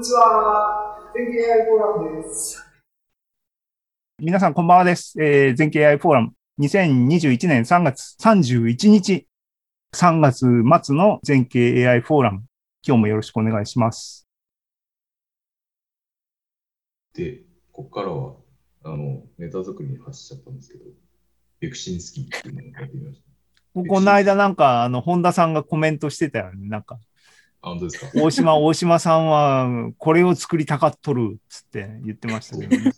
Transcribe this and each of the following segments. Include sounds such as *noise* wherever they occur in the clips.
にちは。全経 AI フォーラムです。皆さん、こんばんはです。えー、全経 AI フォーラム、2021年3月31日、3月末の全経 AI フォーラム、今日もよろしくお願いします。で、ここからは、あの、ネタ作りに走っちゃったんですけど、ベクシンスキーっていうのをやってみました。この間なんか、あの、本田さんがコメントしてたよね。なんか、本当ですか？大島、大島さんは、これを作りたかっとるっつって言ってましたけど、ね、ね、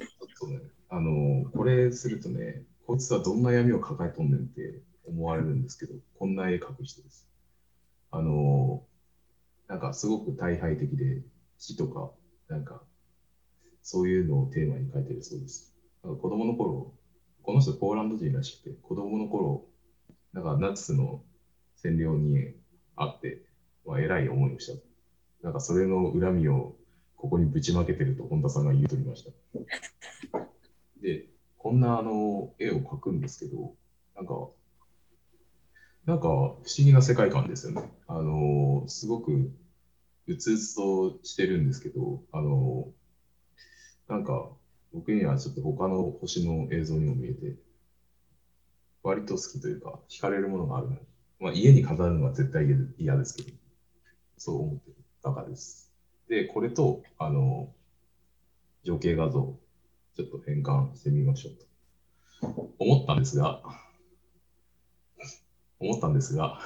あの、これするとね、こいつはどんな闇を抱えとんねんって思われるんですけど、こんな絵描く人です。あの、なんかすごく大敗的で、死とか、なんか、そういうのをテーマに描いてるそうです。なんか子供の頃、この人ポーランド人らしくて、子供の頃、なんかナチスの占領にあって、まあ、偉い思いをした。なんかそれの恨みをここにぶちまけてると本田さんが言うとりました。で、こんなあの絵を描くんですけど、なんか、なんか不思議な世界観ですよね。あの、すごくうつうつとしてるんですけど、あの、なんか僕にはちょっと他の星の映像にも見えて、割と好きというか、惹かれるものがあるの。まあ、家に飾るのは絶対嫌ですけど、そう思ってる画家です。で、これと、あの、情景画像、ちょっと変換してみましょうと。思ったんですが、思ったんですが、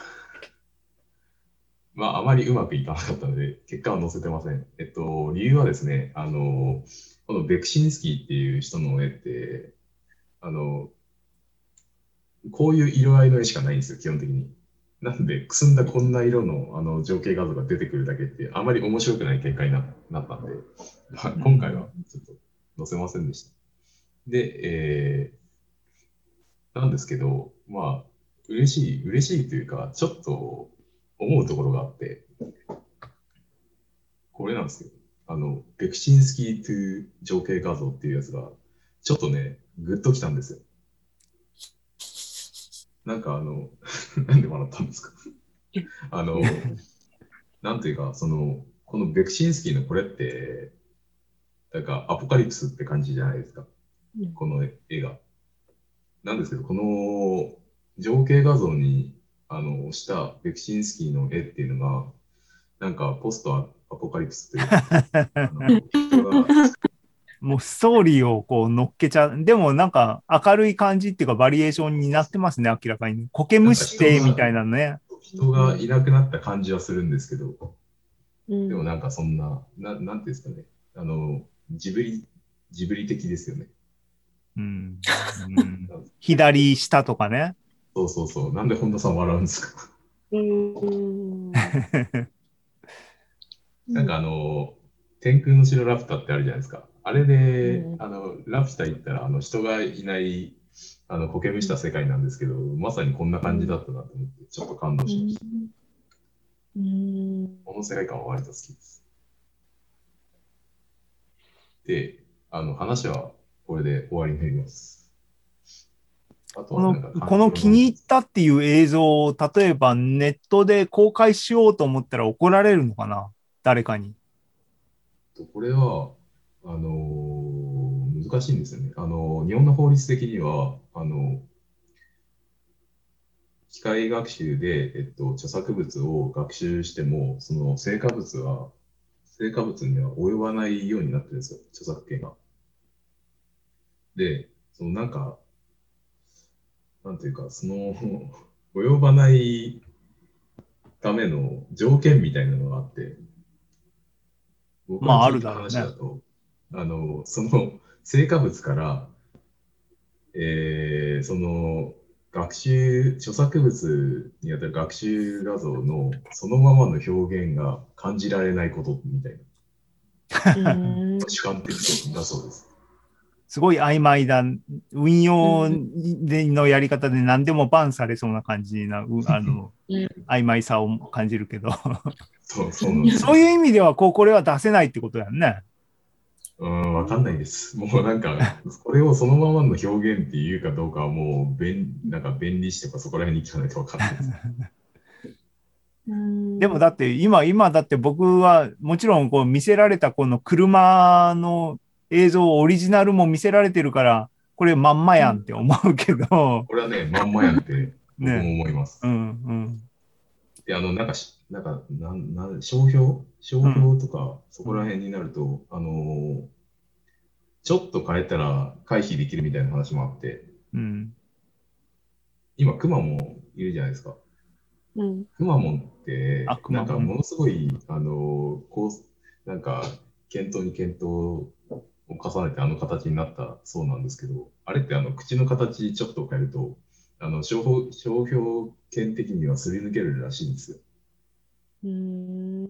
まあ、あまりうまくいかなかったので、結果は載せてません。えっと、理由はですね、あの、このベクシンスキーっていう人の絵って、あの、こういう色合いの絵しかないんですよ、基本的に。なんで、くすんだこんな色のあの情景画像が出てくるだけって、あまり面白くない結果にななったんで、まあ、今回はちょっと載せませんでした。で、えー、なんですけど、まあ、嬉しい、嬉しいというか、ちょっと思うところがあって、これなんですよ。あの、ベクシンスキートゥ情景画像っていうやつが、ちょっとね、グッときたんですよ。なんかあの、*laughs* なんで笑ったんですか？あの、なんていうか、その、このベクシンスキーのこれって、なんかアポカリプスって感じじゃないですか？この絵が。なんですけど、この情景画像にあのしたベクシンスキーの絵っていうのが、なんかポストアポカリプスというか、*laughs* もうストーリーをこう乗っけちゃう。でもなんか明るい感じっていうかバリエーションになってますね、明らかに。苔むしてみたいなね。人がいなくなった感じはするんですけど、うん、でもなんかそんな、ななんていうんですかね、あの、ジブリ、ジブリ的ですよね。うん。うん、*laughs* 左下とかね。そうそうそう。なんで本田さん笑うんですか？*laughs* なんかあの、天空の城ラピュタってあるじゃないですか。あれで、うん、あのラピュタ行ったらあの人がいないあの苔むした世界なんですけど、まさにこんな感じだったなと思って、ちょっと感動しました。うん、この世界観は割と好きです。で、あの話はこれで終わりになります。このこの気に入ったっていう映像を例えばネットで公開しようと思ったら怒られるのかな？誰かに。これはあのー、難しいんですよね。あのー、日本の法律的には、あのー、機械学習で、えっと、著作物を学習しても、その成果物は、成果物には及ばないようになってるんですよ、著作権が。で、そのなんか、なんていうか、その *laughs* 及ばないための条件みたいなのがあって、僕が聞いた話だと、あの、その成果物から、えー、その学習、著作物にあたる学習画像のそのままの表現が感じられないことみたいな。主観的だそうです。すごい曖昧だ、運用でのやり方で何でもバンされそうな感じな、あの、曖昧さを感じるけどそうそうそういう意味ではこう、これは出せないってことだよね。うん、わかんないです。もうなんか、これをそのままの表現っていうかどうかはもう、便なんか便利してとかそこら辺に聞かないとわかんないです。*laughs* うんでもだって今、今だって僕はもちろんこう見せられたこの車の映像オリジナルも見せられてるから、これまんまやんって思うけど、これはね、まんまやんって僕もね。思います。うんうん。で、あの、なんかし、なんか、なん、なん、商標？商標とか、そこら辺になると、あのーちょっと変えたら回避できるみたいな話もあって、うん。今、くまモンいるじゃないですか。うん。くまモンってなんかものすごい、あのーこう、なんか、検討に検討を重ねてあの形になったそうなんですけど、あれってあの口の形ちょっと変えると、あの商標商標権的にはすり抜けるらしいんですよ。うん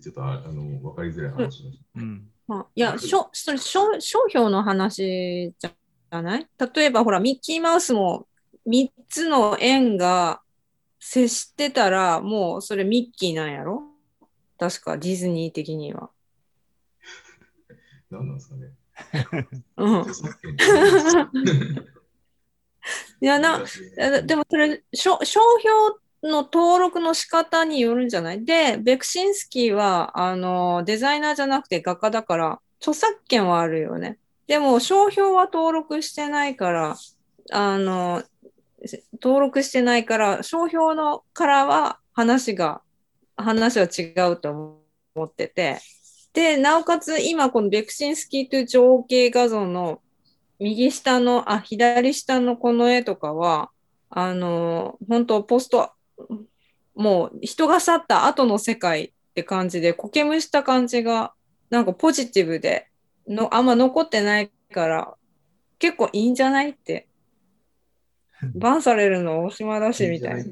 ちょっとああの分かりづらい話しました。うん。あいや、しょそれ商商標の話じゃない？例えばほら、ミッキーマウスも3つの円が接してたら、もうそれミッキーなんやろ？確かディズニー的には。*laughs* 何なんですかね。うん。*laughs* いやな、えでもそれ商、商標の登録の仕方によるんじゃない？で、ベクシンスキーはあのデザイナーじゃなくて画家だから、著作権はあるよね。でも商標は登録してないから、あの、登録してないから、商標のからは話が、話は違うと思ってて。で、なおかつ今このベクシンスキーという情景画像の右下の、あ、左下のこの絵とかは、あの、本当ポスト、もう人が去った後の世界って感じで、苔むした感じが、なんかポジティブで、のあんま残ってないから、結構いいんじゃないって。バンされるの大島だしみたいな。い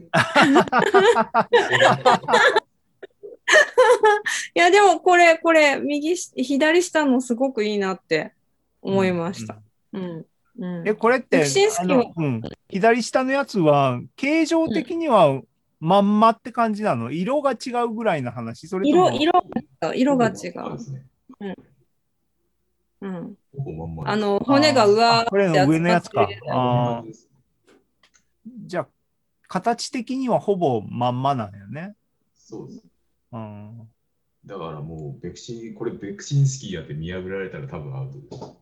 や、でもこれ、これ、右し、左下のすごくいいなって思いました。うん。うん。え、これってベクシンスキーはあの、うん、左下のやつは、形状的にはまんまって感じなの？色が違うぐらいの話？それと色、も色が、色が違う。そうですね。うん。ほぼまんまあの、骨が上あこれの上のやつかあーじゃあ、形的にはほぼまんまなんよね。そうです。うん、だからもう、ベクシン、これベクシンスキーやって見破られたら多分アウトです。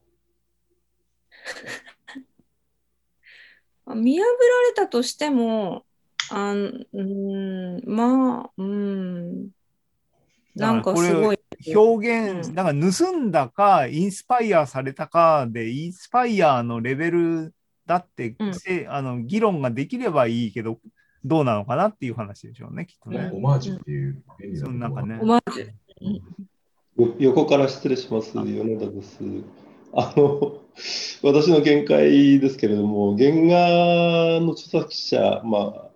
*laughs* あ見破られたとしても、あんうーん、まあ、うん、なんかすごい。表現、うんだから盗んだか、インスパイアされたかで、インスパイアのレベルだって、うんせあの議論ができればいいけど、どうなのかなっていう話でしょうね、きっとね。オマージュっていう便利なそのなんかねオマージュ。よ横から失礼します。米田です。あの、私の見解ですけれども、原画の著作者、ま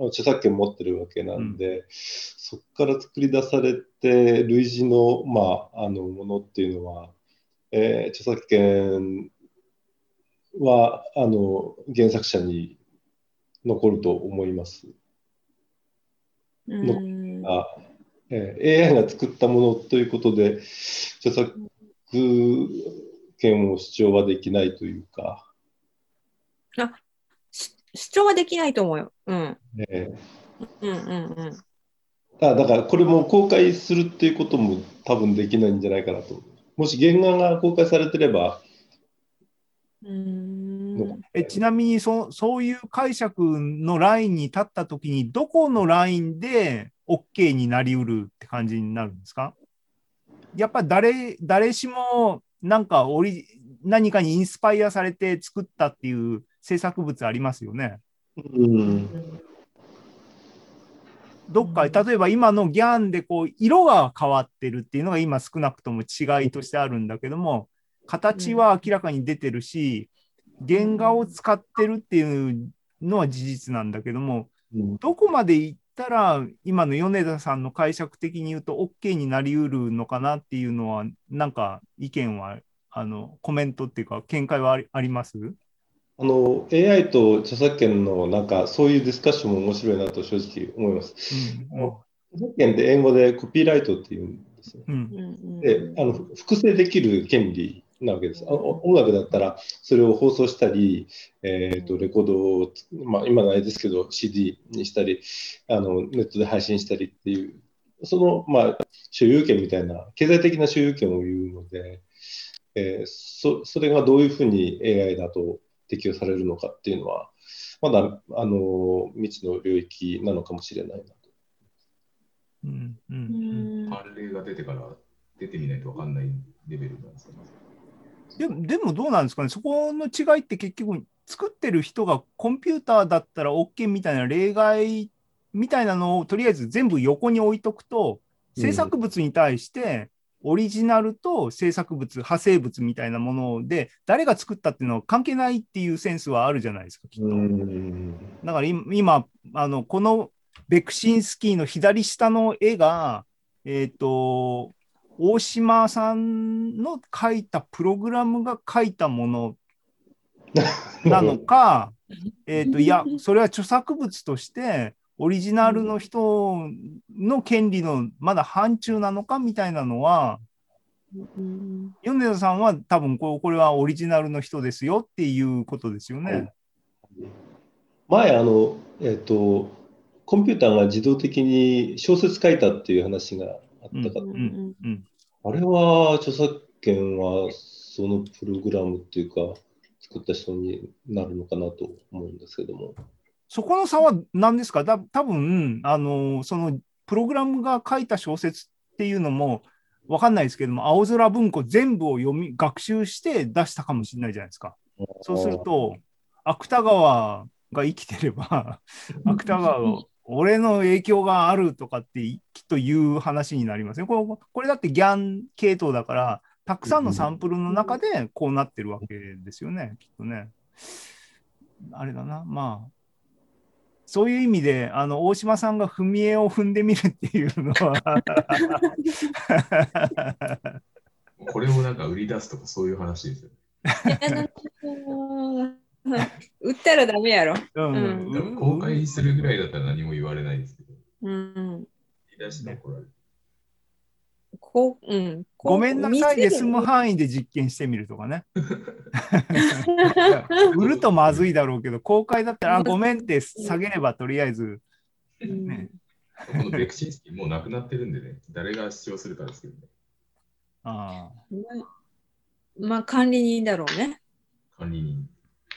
あ、著作権持ってるわけなんで、そこから作り出されて、類似の、まあ、あのものっていうのは、えー著作権はあの原作者に残ると思います。うんあえー AI が作ったものということで、著作権を主張はできないというか、し主張はできないと思うよ。うん。えうんうんうん。ーあだからこれも公開するっていうことも多分できないんじゃないかなと。もし原画が公開されてれば、うーんえちなみにそ、そういう解釈のラインに立ったときに、どこのラインで OK になりうるって感じになるんですか？やっぱ誰誰しもなんかオリ何かにインスパイアされて作ったっていう制作物ありますよね。うん、どっか、例えば今のギャンでこう色が変わってるっていうのが今少なくとも違いとしてあるんだけども、形は明らかに出てるし、原画を使ってるっていうのは事実なんだけども、うんどこまでたら今の米田さんの解釈的に言うと OK になりうるのかなっていうのは、なんか意見は、あのコメントっていうか見解はありあります？あの AI と著作権のなんかそういうディスカッションも面白いなと正直思います。うん著作権って英語でコピーライトっていうんですよ。うんうんうんであの複製できる権利なわけです。あお音楽だったら、それを放送したり、えー、とレコードを、まあ、今ないですけど、CD にしたりあの、ネットで配信したりっていう、その、まあ、所有権みたいな、経済的な所有権を言うので、えーそ、それがどういうふうに AI だと適用されるのかっていうのは、まだあの未知の領域なのかもしれないなと。うんううんん判例が出てから出てみないと分かんないレベルなんですかね。でもでもどうなんですかね、そこの違いって結局、作ってる人がコンピューターだったら OK みたいな例外みたいなのをとりあえず全部横に置いとくと、制作物に対してオリジナルと制作物、派生物みたいなもので、誰が作ったっていうのは関係ないっていうセンスはあるじゃないですか、きっと。ん。だから今、今あのこのベクシンスキーの左下の絵が、えっ、と、大島さんの書いたプログラムが書いたもの *laughs* なのか、えっと、いや、それは著作物として、オリジナルの人の権利のまだ範疇なのかみたいなのは、うん米田さんは多分こうこれはオリジナルの人ですよっていうことですよね。前あの、えっと、コンピューターが自動的に小説書いたっていう話があったか、うんうんうん。あれは著作権はそのプログラムっていうか、作った人になるのかなと思うんですけども。そこの差は何ですか？だ多分あのそのプログラムが書いた小説っていうのも分かんないですけども青空文庫全部を読み学習して出したかもしれないじゃないですか。そうすると芥川が生きてれば *laughs* 芥川が俺の影響があるとかってきっと言う話になりますね。これこれだってギャン系統だからたくさんのサンプルの中でこうなってるわけですよね、きっとね。あれだな、まあ、そういう意味で、あの大島さんが踏み絵を踏んでみるっていうのは *laughs* これをなんか売り出すとかそういう話ですよね。*laughs* *laughs* 売ったらダメやろ。うん公開するぐらいだったら何も言われないですけど、うん。売り出して怒られる。こう、うん。こうごめんなさいで済む範囲で実験してみるとかね。*laughs* 売るとまずいだろうけど、公開だったら、あごめんって下げればとりあえず、うんねこのベクシンスキーもうなくなってるんでね、誰が主張するかですけどね。あまあ、管理人だろうね。管理人、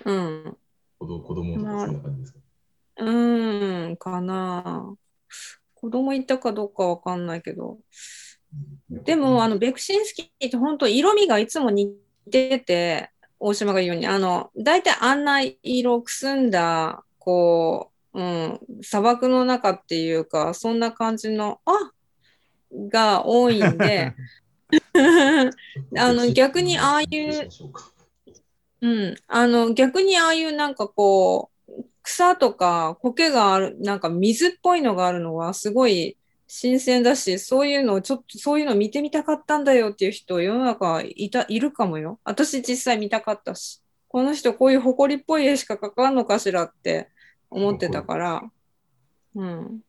うん。子供子供とかそんな感じですか？うーん、かな。子供いたかどうかわかんないけど。でも、あの、ベクシンスキーって本当色味がいつも似てて、大島が言うように、あの、大体あんな色くすんだ、こう、うん、砂漠の中っていうか、そんな感じの、あが多いんで、*laughs* *laughs* あの逆にああいううん、あの逆にああいうなんかこう草とか苔があるなんか水っぽいのがあるのはすごい新鮮だしそういうのをちょっとそういうの見てみたかったんだよっていう人世の中いたいるかもよ。私実際見たかったし。この人こういう埃っぽい絵しか描かんのかしらって思ってたから。うん。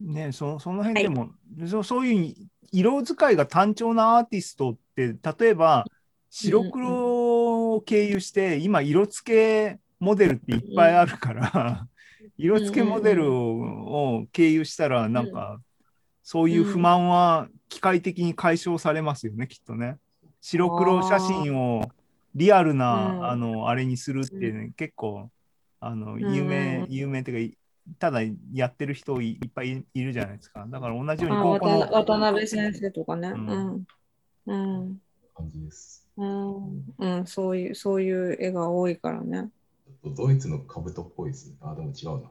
ねそその辺でも、そそういう色使いが単調なアーティストって例えば白黒を経由して、今色付けモデルっていっぱいあるから、色付けモデルを経由したらなんか、そういう不満は機械的に解消されますよねきっとね。白黒写真をリアルな、うんあのあれにするって、ね結構あのん有名、有名っていうかただやってる人いいっぱいいるじゃないですか。だから同じようにあ高校の渡渡辺先生とかね。ううんん。うん。感じです。うん、うん、そういう、そういう絵が多いからね。ドイツの兜っぽいですね。あ、でも違うな。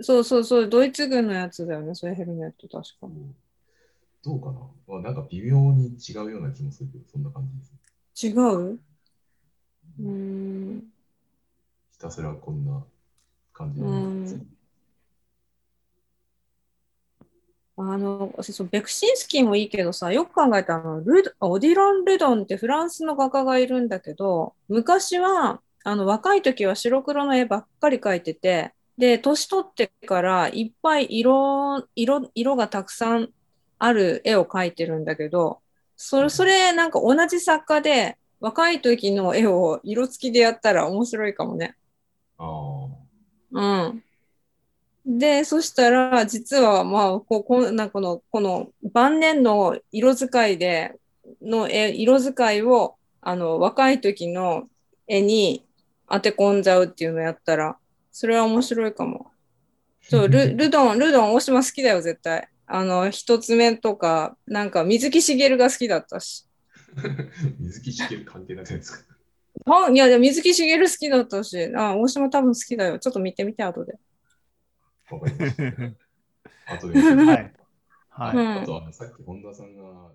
そうそうそう、ドイツ軍のやつだよね、そういうヘルメット、確か。どうかな、まあ、なんか微妙に違うような気もするけど、そんな感じです。違う？うん。ひたすらこんな感じうんです。あの、そうベクシンスキーもいいけどさ、よく考えたらあのルド、オディロン・ルドンってフランスの画家がいるんだけど、昔は、あの、若い時は白黒の絵ばっかり描いてて、で、年取ってからいっぱい色、色、色がたくさんある絵を描いてるんだけど、それ、それなんか同じ作家で、若い時の絵を色付きでやったら面白いかもね。あうん。で、そしたら、実は、まあ、ここなこの、この晩年の色使いで、の絵、色使いを、あの、若い時の絵に当て込んじゃうっていうのをやったら、それは面白いかも。そう、ルルドン、ルドン、大島好きだよ、絶対。あの、一つ目とか、なんか、水木しげるが好きだったし。あ。*laughs* 水木しげる関係ないじゃないですか。あいや、水木しげる好きだったし、あ、大島多分好きだよ。ちょっと見てみて、後で。わかりました。あ *laughs* とではい。はい。うんあとあのさっき本田さんが